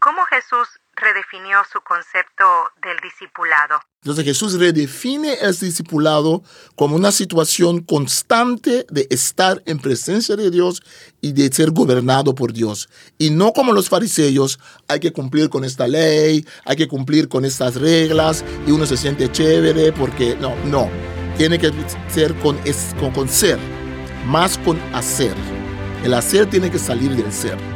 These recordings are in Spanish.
¿Cómo Jesús redefinió su concepto del discipulado? Entonces Jesús redefine el discipulado como una situación constante de estar en presencia de Dios y de ser gobernado por Dios. Y no como los fariseos, hay que cumplir con esta ley, hay que cumplir con estas reglas y uno se siente chévere porque no, no. Tiene que ser con, con, con ser, más con hacer. El hacer tiene que salir del ser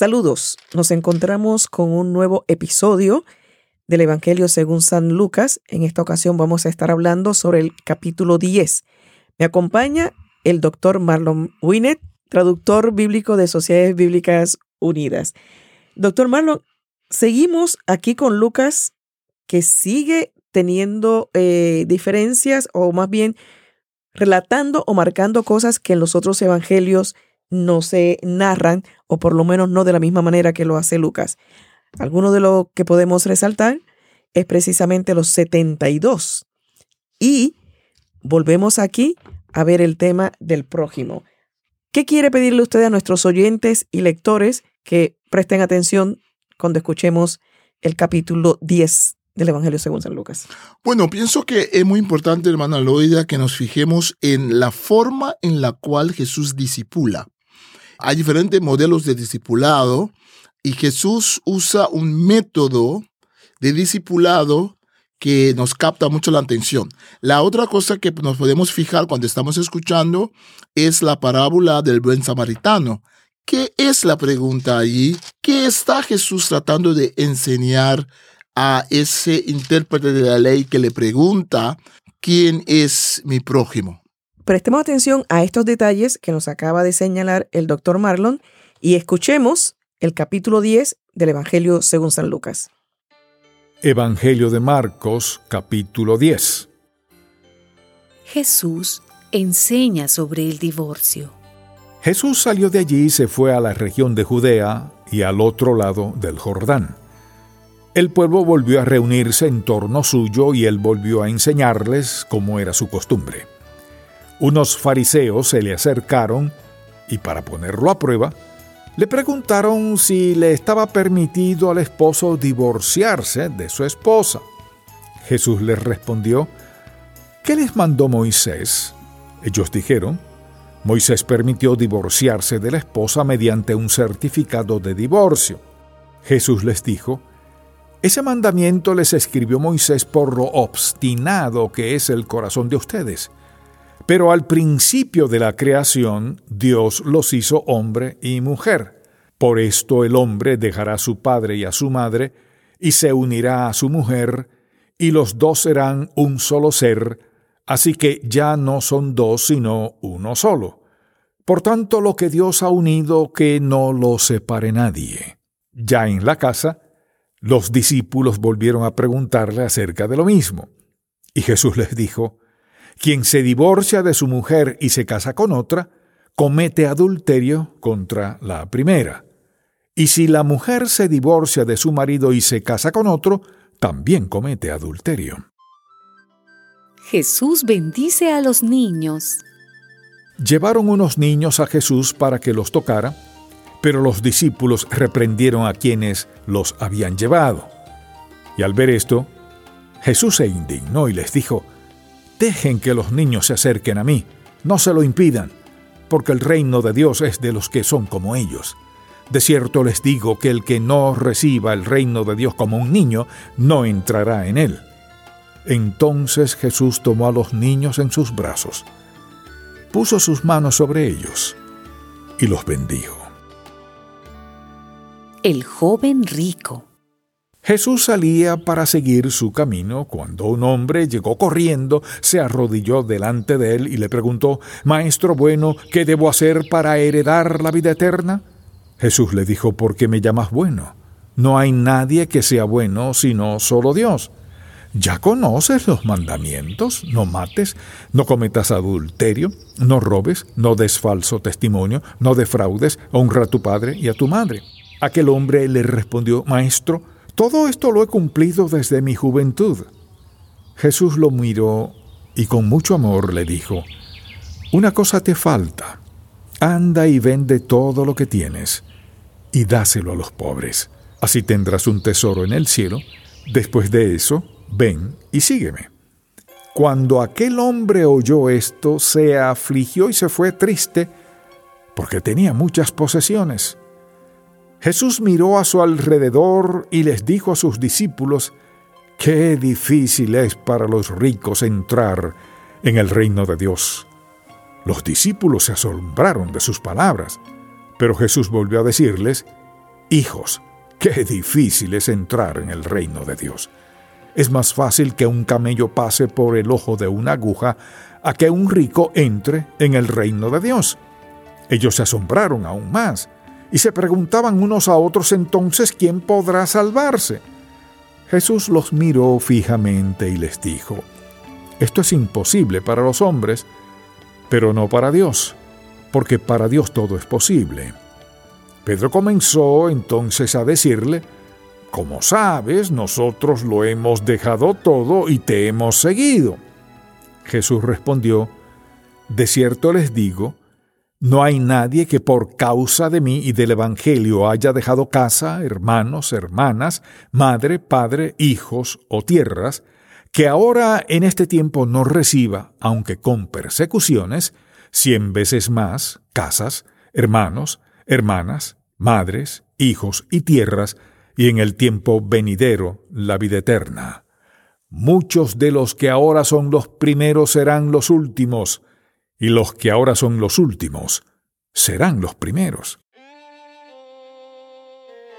Saludos, nos encontramos con un nuevo episodio del Evangelio según San Lucas. En esta ocasión vamos a estar hablando sobre el capítulo 10. Me acompaña el doctor Marlon Winnet, traductor bíblico de Sociedades Bíblicas Unidas. Doctor Marlon, seguimos aquí con Lucas, que sigue teniendo eh, diferencias o más bien relatando o marcando cosas que en los otros evangelios no se narran, o por lo menos no de la misma manera que lo hace Lucas. Alguno de lo que podemos resaltar es precisamente los 72. Y volvemos aquí a ver el tema del prójimo. ¿Qué quiere pedirle usted a nuestros oyentes y lectores que presten atención cuando escuchemos el capítulo 10 del Evangelio según San Lucas? Bueno, pienso que es muy importante, hermana Loida, que nos fijemos en la forma en la cual Jesús disipula. Hay diferentes modelos de discipulado y Jesús usa un método de discipulado que nos capta mucho la atención. La otra cosa que nos podemos fijar cuando estamos escuchando es la parábola del buen samaritano. ¿Qué es la pregunta allí? ¿Qué está Jesús tratando de enseñar a ese intérprete de la ley que le pregunta, ¿quién es mi prójimo? Prestemos atención a estos detalles que nos acaba de señalar el doctor Marlon y escuchemos el capítulo 10 del Evangelio según San Lucas. Evangelio de Marcos, capítulo 10. Jesús enseña sobre el divorcio. Jesús salió de allí y se fue a la región de Judea y al otro lado del Jordán. El pueblo volvió a reunirse en torno suyo y él volvió a enseñarles como era su costumbre. Unos fariseos se le acercaron y para ponerlo a prueba, le preguntaron si le estaba permitido al esposo divorciarse de su esposa. Jesús les respondió, ¿qué les mandó Moisés? Ellos dijeron, Moisés permitió divorciarse de la esposa mediante un certificado de divorcio. Jesús les dijo, ese mandamiento les escribió Moisés por lo obstinado que es el corazón de ustedes pero al principio de la creación Dios los hizo hombre y mujer. Por esto el hombre dejará a su padre y a su madre, y se unirá a su mujer, y los dos serán un solo ser, así que ya no son dos sino uno solo. Por tanto, lo que Dios ha unido, que no lo separe nadie. Ya en la casa, los discípulos volvieron a preguntarle acerca de lo mismo. Y Jesús les dijo, quien se divorcia de su mujer y se casa con otra, comete adulterio contra la primera. Y si la mujer se divorcia de su marido y se casa con otro, también comete adulterio. Jesús bendice a los niños. Llevaron unos niños a Jesús para que los tocara, pero los discípulos reprendieron a quienes los habían llevado. Y al ver esto, Jesús se indignó y les dijo, Dejen que los niños se acerquen a mí, no se lo impidan, porque el reino de Dios es de los que son como ellos. De cierto les digo que el que no reciba el reino de Dios como un niño, no entrará en él. Entonces Jesús tomó a los niños en sus brazos, puso sus manos sobre ellos y los bendijo. El joven rico. Jesús salía para seguir su camino cuando un hombre llegó corriendo, se arrodilló delante de él y le preguntó, Maestro bueno, ¿qué debo hacer para heredar la vida eterna? Jesús le dijo, ¿por qué me llamas bueno? No hay nadie que sea bueno sino solo Dios. Ya conoces los mandamientos, no mates, no cometas adulterio, no robes, no des falso testimonio, no defraudes, honra a tu padre y a tu madre. Aquel hombre le respondió, Maestro, todo esto lo he cumplido desde mi juventud. Jesús lo miró y con mucho amor le dijo, Una cosa te falta, anda y vende todo lo que tienes y dáselo a los pobres. Así tendrás un tesoro en el cielo. Después de eso, ven y sígueme. Cuando aquel hombre oyó esto, se afligió y se fue triste, porque tenía muchas posesiones. Jesús miró a su alrededor y les dijo a sus discípulos, Qué difícil es para los ricos entrar en el reino de Dios. Los discípulos se asombraron de sus palabras, pero Jesús volvió a decirles, Hijos, qué difícil es entrar en el reino de Dios. Es más fácil que un camello pase por el ojo de una aguja a que un rico entre en el reino de Dios. Ellos se asombraron aún más y se preguntaban unos a otros entonces quién podrá salvarse. Jesús los miró fijamente y les dijo, Esto es imposible para los hombres, pero no para Dios, porque para Dios todo es posible. Pedro comenzó entonces a decirle, Como sabes, nosotros lo hemos dejado todo y te hemos seguido. Jesús respondió, De cierto les digo, no hay nadie que por causa de mí y del Evangelio haya dejado casa, hermanos, hermanas, madre, padre, hijos o tierras, que ahora en este tiempo no reciba, aunque con persecuciones, cien veces más casas, hermanos, hermanas, madres, hijos y tierras, y en el tiempo venidero la vida eterna. Muchos de los que ahora son los primeros serán los últimos, y los que ahora son los últimos serán los primeros.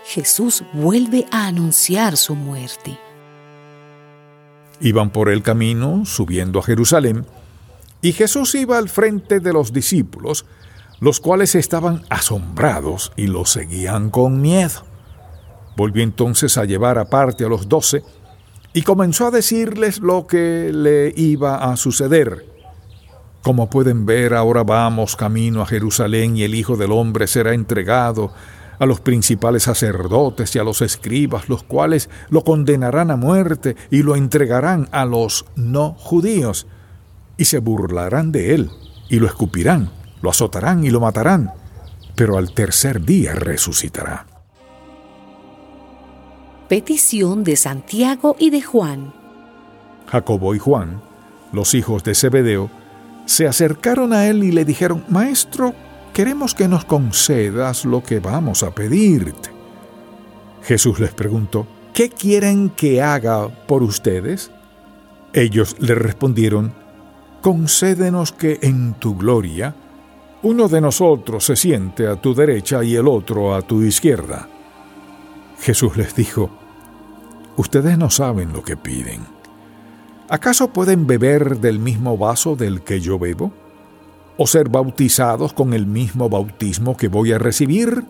Jesús vuelve a anunciar su muerte. Iban por el camino subiendo a Jerusalén, y Jesús iba al frente de los discípulos, los cuales estaban asombrados y lo seguían con miedo. Volvió entonces a llevar aparte a los doce y comenzó a decirles lo que le iba a suceder como pueden ver, ahora vamos camino a Jerusalén y el Hijo del Hombre será entregado a los principales sacerdotes y a los escribas, los cuales lo condenarán a muerte y lo entregarán a los no judíos, y se burlarán de él, y lo escupirán, lo azotarán y lo matarán, pero al tercer día resucitará. Petición de Santiago y de Juan. Jacobo y Juan, los hijos de Zebedeo, se acercaron a él y le dijeron, Maestro, queremos que nos concedas lo que vamos a pedirte. Jesús les preguntó, ¿qué quieren que haga por ustedes? Ellos le respondieron, concédenos que en tu gloria uno de nosotros se siente a tu derecha y el otro a tu izquierda. Jesús les dijo, ustedes no saben lo que piden. ¿Acaso pueden beber del mismo vaso del que yo bebo? ¿O ser bautizados con el mismo bautismo que voy a recibir?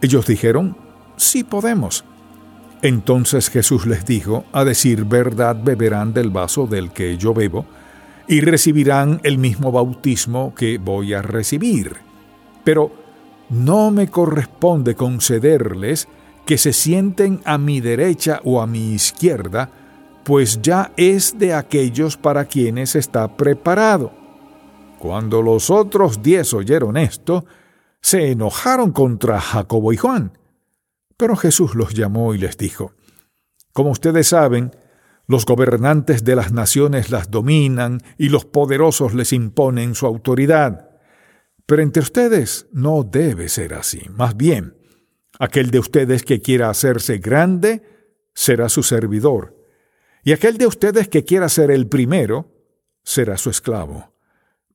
Ellos dijeron, sí podemos. Entonces Jesús les dijo, a decir verdad beberán del vaso del que yo bebo, y recibirán el mismo bautismo que voy a recibir. Pero no me corresponde concederles que se sienten a mi derecha o a mi izquierda, pues ya es de aquellos para quienes está preparado. Cuando los otros diez oyeron esto, se enojaron contra Jacobo y Juan. Pero Jesús los llamó y les dijo, Como ustedes saben, los gobernantes de las naciones las dominan y los poderosos les imponen su autoridad. Pero entre ustedes no debe ser así. Más bien, aquel de ustedes que quiera hacerse grande será su servidor y aquel de ustedes que quiera ser el primero será su esclavo.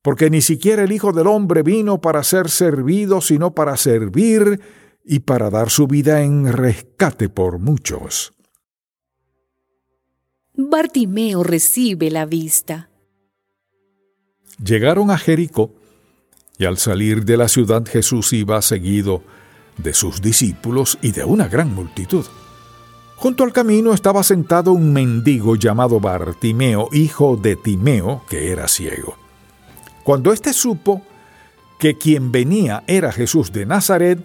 Porque ni siquiera el Hijo del Hombre vino para ser servido, sino para servir y para dar su vida en rescate por muchos. Bartimeo recibe la vista. Llegaron a Jericó, y al salir de la ciudad Jesús iba seguido de sus discípulos y de una gran multitud. Junto al camino estaba sentado un mendigo llamado Bartimeo, hijo de Timeo, que era ciego. Cuando éste supo que quien venía era Jesús de Nazaret,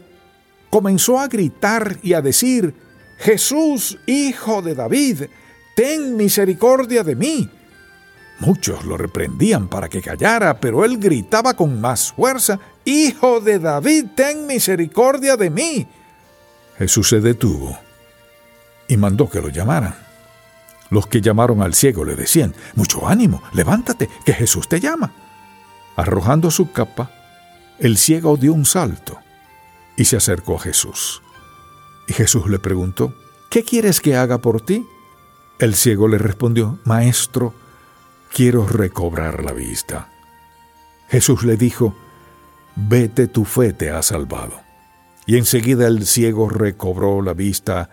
comenzó a gritar y a decir, Jesús, hijo de David, ten misericordia de mí. Muchos lo reprendían para que callara, pero él gritaba con más fuerza, Hijo de David, ten misericordia de mí. Jesús se detuvo y mandó que lo llamaran. Los que llamaron al ciego le decían, Mucho ánimo, levántate, que Jesús te llama. Arrojando su capa, el ciego dio un salto y se acercó a Jesús. Y Jesús le preguntó, ¿qué quieres que haga por ti? El ciego le respondió, Maestro, quiero recobrar la vista. Jesús le dijo, Vete, tu fe te ha salvado. Y enseguida el ciego recobró la vista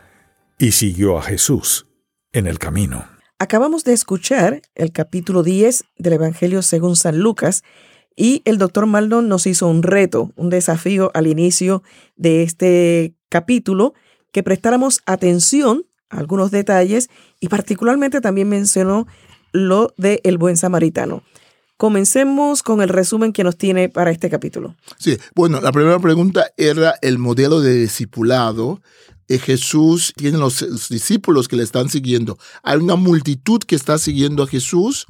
y siguió a Jesús en el camino. Acabamos de escuchar el capítulo 10 del Evangelio según San Lucas y el doctor Maldon nos hizo un reto, un desafío al inicio de este capítulo, que prestáramos atención a algunos detalles y particularmente también mencionó lo de el buen samaritano. Comencemos con el resumen que nos tiene para este capítulo. Sí, bueno, la primera pregunta era el modelo de discipulado. Eh, Jesús tiene los, los discípulos que le están siguiendo. Hay una multitud que está siguiendo a Jesús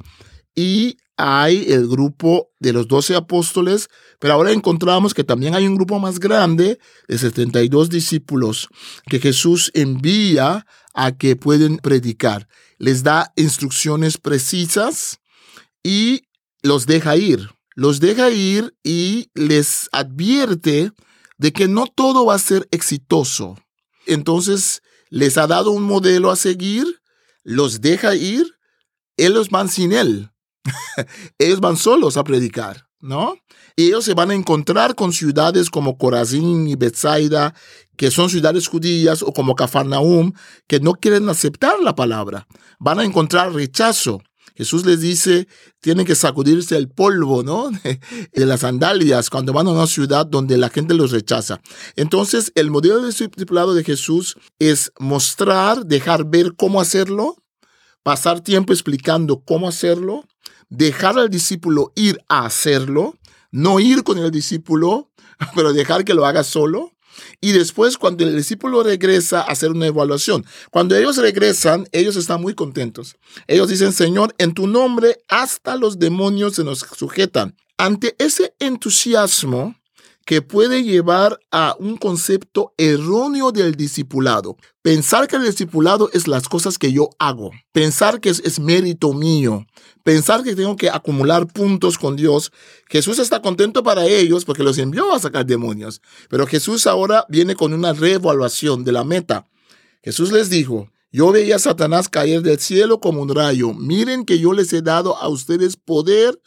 y hay el grupo de los doce apóstoles, pero ahora encontramos que también hay un grupo más grande de 72 discípulos que Jesús envía a que pueden predicar. Les da instrucciones precisas y los deja ir. Los deja ir y les advierte de que no todo va a ser exitoso. Entonces les ha dado un modelo a seguir, los deja ir, ellos van sin él ellos van solos a predicar, ¿no? Y ellos se van a encontrar con ciudades como Corazín y Bethsaida, que son ciudades judías, o como Cafarnaum, que no quieren aceptar la palabra. Van a encontrar rechazo. Jesús les dice, tienen que sacudirse el polvo, ¿no? De las sandalias cuando van a una ciudad donde la gente los rechaza. Entonces, el modelo de discipulado de Jesús es mostrar, dejar ver cómo hacerlo, pasar tiempo explicando cómo hacerlo, dejar al discípulo ir a hacerlo, no ir con el discípulo, pero dejar que lo haga solo. Y después, cuando el discípulo regresa, hacer una evaluación. Cuando ellos regresan, ellos están muy contentos. Ellos dicen, Señor, en tu nombre hasta los demonios se nos sujetan. Ante ese entusiasmo, que puede llevar a un concepto erróneo del discipulado. Pensar que el discipulado es las cosas que yo hago. Pensar que es, mérito mío. Pensar que tengo que acumular puntos con Dios. Jesús está contento para ellos porque los envió a sacar demonios. Pero Jesús ahora viene con una reevaluación de la meta. Jesús les dijo, yo veía a Satanás caer del cielo como un rayo. Miren que yo les he dado a ustedes poder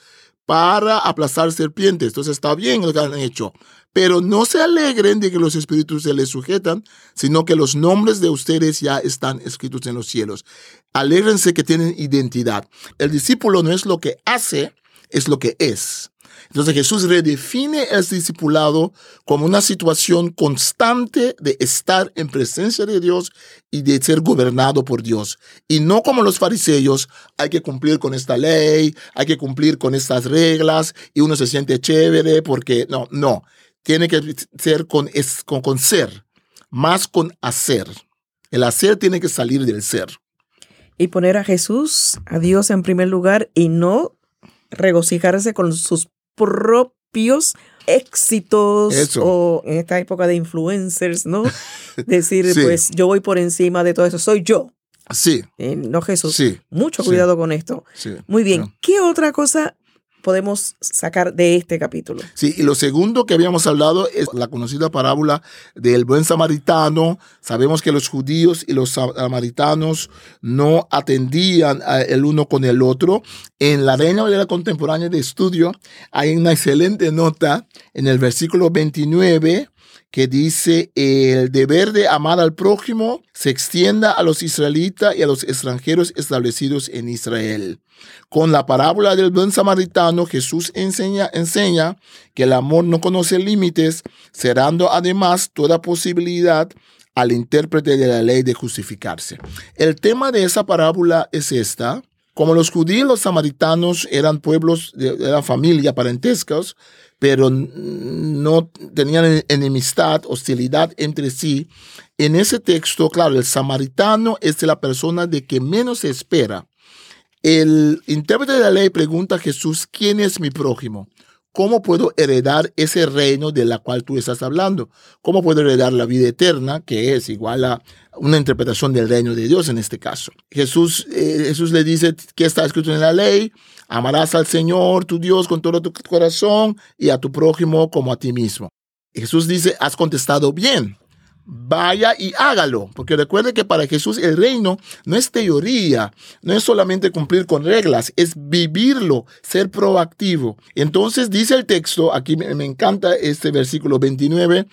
para aplastar serpientes. Entonces está bien lo que han hecho. Pero no se alegren de que los espíritus se les sujetan, sino que los nombres de ustedes ya están escritos en los cielos. Alégrense que tienen identidad. El discípulo no es lo que hace, es lo que es. Entonces Jesús redefine el discipulado como una situación constante de estar en presencia de Dios y de ser gobernado por Dios. Y no como los fariseos, hay que cumplir con esta ley, hay que cumplir con estas reglas y uno se siente chévere porque no, no. Tiene que ser con, con, con ser, más con hacer. El hacer tiene que salir del ser. Y poner a Jesús, a Dios en primer lugar y no regocijarse con sus propios éxitos o en esta época de influencers, ¿no? Decir, pues yo voy por encima de todo eso, soy yo. Sí. Eh, no Jesús. Sí. Mucho cuidado con esto. Sí. Muy bien. ¿Qué otra cosa podemos sacar de este capítulo. Sí, y lo segundo que habíamos hablado es la conocida parábola del buen samaritano. Sabemos que los judíos y los samaritanos no atendían el uno con el otro. En la Reina Valera Contemporánea de Estudio hay una excelente nota en el versículo 29 que dice el deber de amar al prójimo se extienda a los israelitas y a los extranjeros establecidos en Israel. Con la parábola del buen samaritano, Jesús enseña, enseña que el amor no conoce límites, cerrando además toda posibilidad al intérprete de la ley de justificarse. El tema de esa parábola es esta. Como los judíos, los samaritanos eran pueblos de, la familia, parentescos, pero no tenían enemistad, hostilidad entre sí. En ese texto, claro, el samaritano es la persona de que menos se espera. El intérprete de la ley pregunta a Jesús, ¿quién es mi prójimo? ¿Cómo puedo heredar ese reino de la cual tú estás hablando? ¿Cómo puedo heredar la vida eterna, que es igual a una interpretación del reino de Dios en este caso? Jesús, eh, Jesús le dice que está escrito en la ley, amarás al Señor, tu Dios, con todo tu corazón y a tu prójimo como a ti mismo. Jesús dice, has contestado bien vaya y hágalo. Porque recuerde que para Jesús el reino no es teoría, no es solamente cumplir con reglas, es vivirlo, ser proactivo. Entonces dice el texto, aquí me, encanta este versículo 29,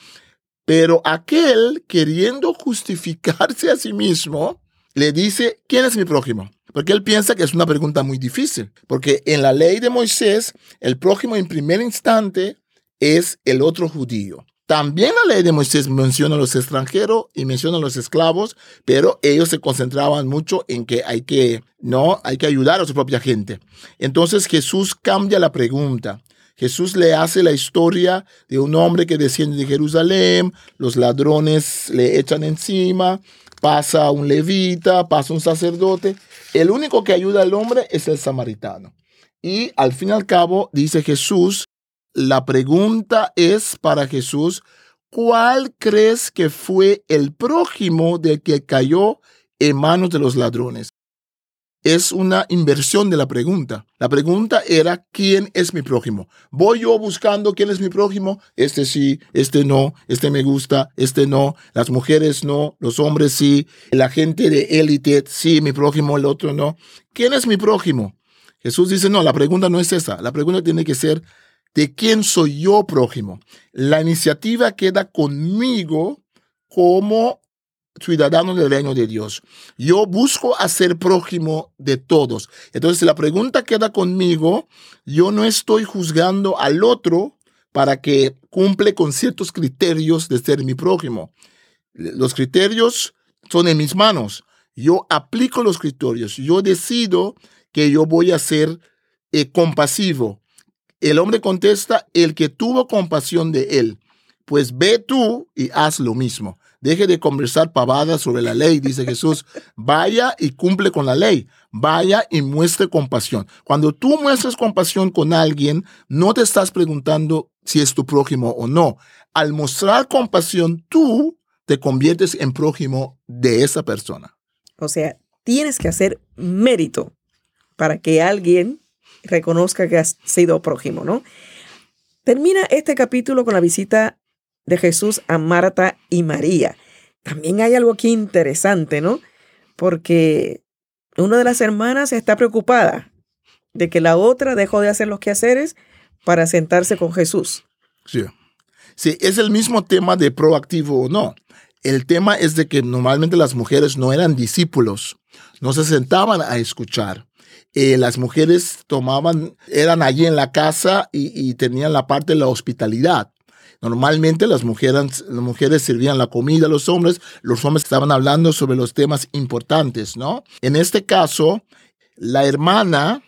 pero aquel queriendo justificarse a sí mismo, le dice, ¿quién es mi prójimo? Porque él piensa que es una pregunta muy difícil, porque en la ley de Moisés, el prójimo en primer instante es el otro judío. También la ley de Moisés menciona a los extranjeros y menciona a los esclavos, pero ellos se concentraban mucho en que hay que, no, hay que ayudar a su propia gente. Entonces Jesús cambia la pregunta. Jesús le hace la historia de un hombre que desciende de Jerusalén, los ladrones le echan encima, pasa un levita, pasa un sacerdote. El único que ayuda al hombre es el samaritano. Y al fin y al cabo, dice Jesús, la pregunta es para Jesús, ¿cuál crees que fue el prójimo del que cayó en manos de los ladrones? Es una inversión de la pregunta. La pregunta era, ¿quién es mi prójimo? ¿Voy yo buscando quién es mi prójimo? Este sí, este no, este me gusta, este no, las mujeres no, los hombres sí, la gente de élite sí, mi prójimo, el otro no. ¿Quién es mi prójimo? Jesús dice, no, la pregunta no es esa. La pregunta tiene que ser, de quién soy yo prójimo. La iniciativa queda conmigo como ciudadano del reino de Dios. Yo busco hacer prójimo de todos. Entonces, si la pregunta queda conmigo, yo no estoy juzgando al otro para que cumple con ciertos criterios de ser mi prójimo. Los criterios son en mis manos. Yo aplico los criterios. Yo decido que yo voy a ser eh, compasivo, el hombre contesta, el que tuvo compasión de él. Pues ve tú y haz lo mismo. Deje de conversar pavadas sobre la ley, dice Jesús. Vaya y cumple con la ley. Vaya y muestre compasión. Cuando tú muestras compasión con alguien, no te estás preguntando si es tu prójimo o no. Al mostrar compasión, tú te conviertes en prójimo de esa persona. O sea, tienes que hacer mérito para que alguien reconozca que has sido prójimo, ¿no? Termina este capítulo con la visita de Jesús a Marta y María. También hay algo aquí interesante, ¿no? Porque una de las hermanas está preocupada de que la otra dejó de hacer los quehaceres para sentarse con Jesús. Sí. Sí, es el mismo tema de proactivo o no. El tema es de que normalmente las mujeres no eran discípulos, no se sentaban a escuchar. Eh, las mujeres tomaban, eran allí en la casa y, tenían la parte de la hospitalidad. Normalmente las mujeres, las mujeres servían la comida a los hombres, los hombres estaban hablando sobre los temas importantes, ¿no? En este caso, la hermana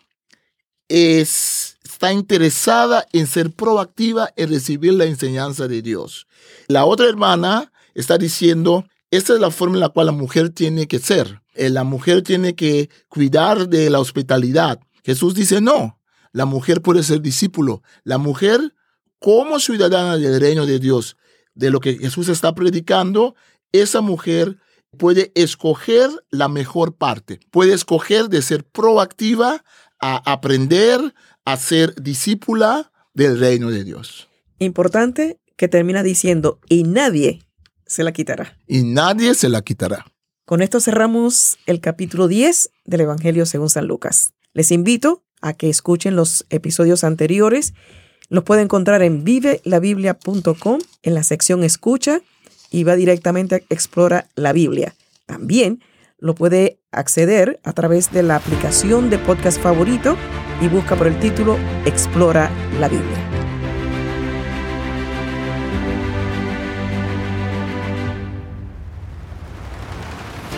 es, está interesada en ser proactiva en recibir la enseñanza de Dios. La otra hermana está diciendo, esta es la forma en la cual la mujer tiene que ser. Eh, la mujer tiene que cuidar de la hospitalidad. Jesús dice, no, la mujer puede ser discípulo. La mujer, como ciudadana del reino de Dios, de lo que Jesús está predicando, esa mujer puede escoger la mejor parte. Puede escoger de ser proactiva a aprender a ser discípula del reino de Dios. Importante que termina diciendo, y nadie se la quitará. Y nadie se la quitará. Con esto cerramos el capítulo 10 del Evangelio según San Lucas. Les invito a que escuchen los episodios anteriores Los puede encontrar en vivelabiblia.com en la sección Escucha y va directamente a Explora la Biblia. También lo puede acceder a través de la aplicación de podcast favorito y busca por el título Explora la Biblia.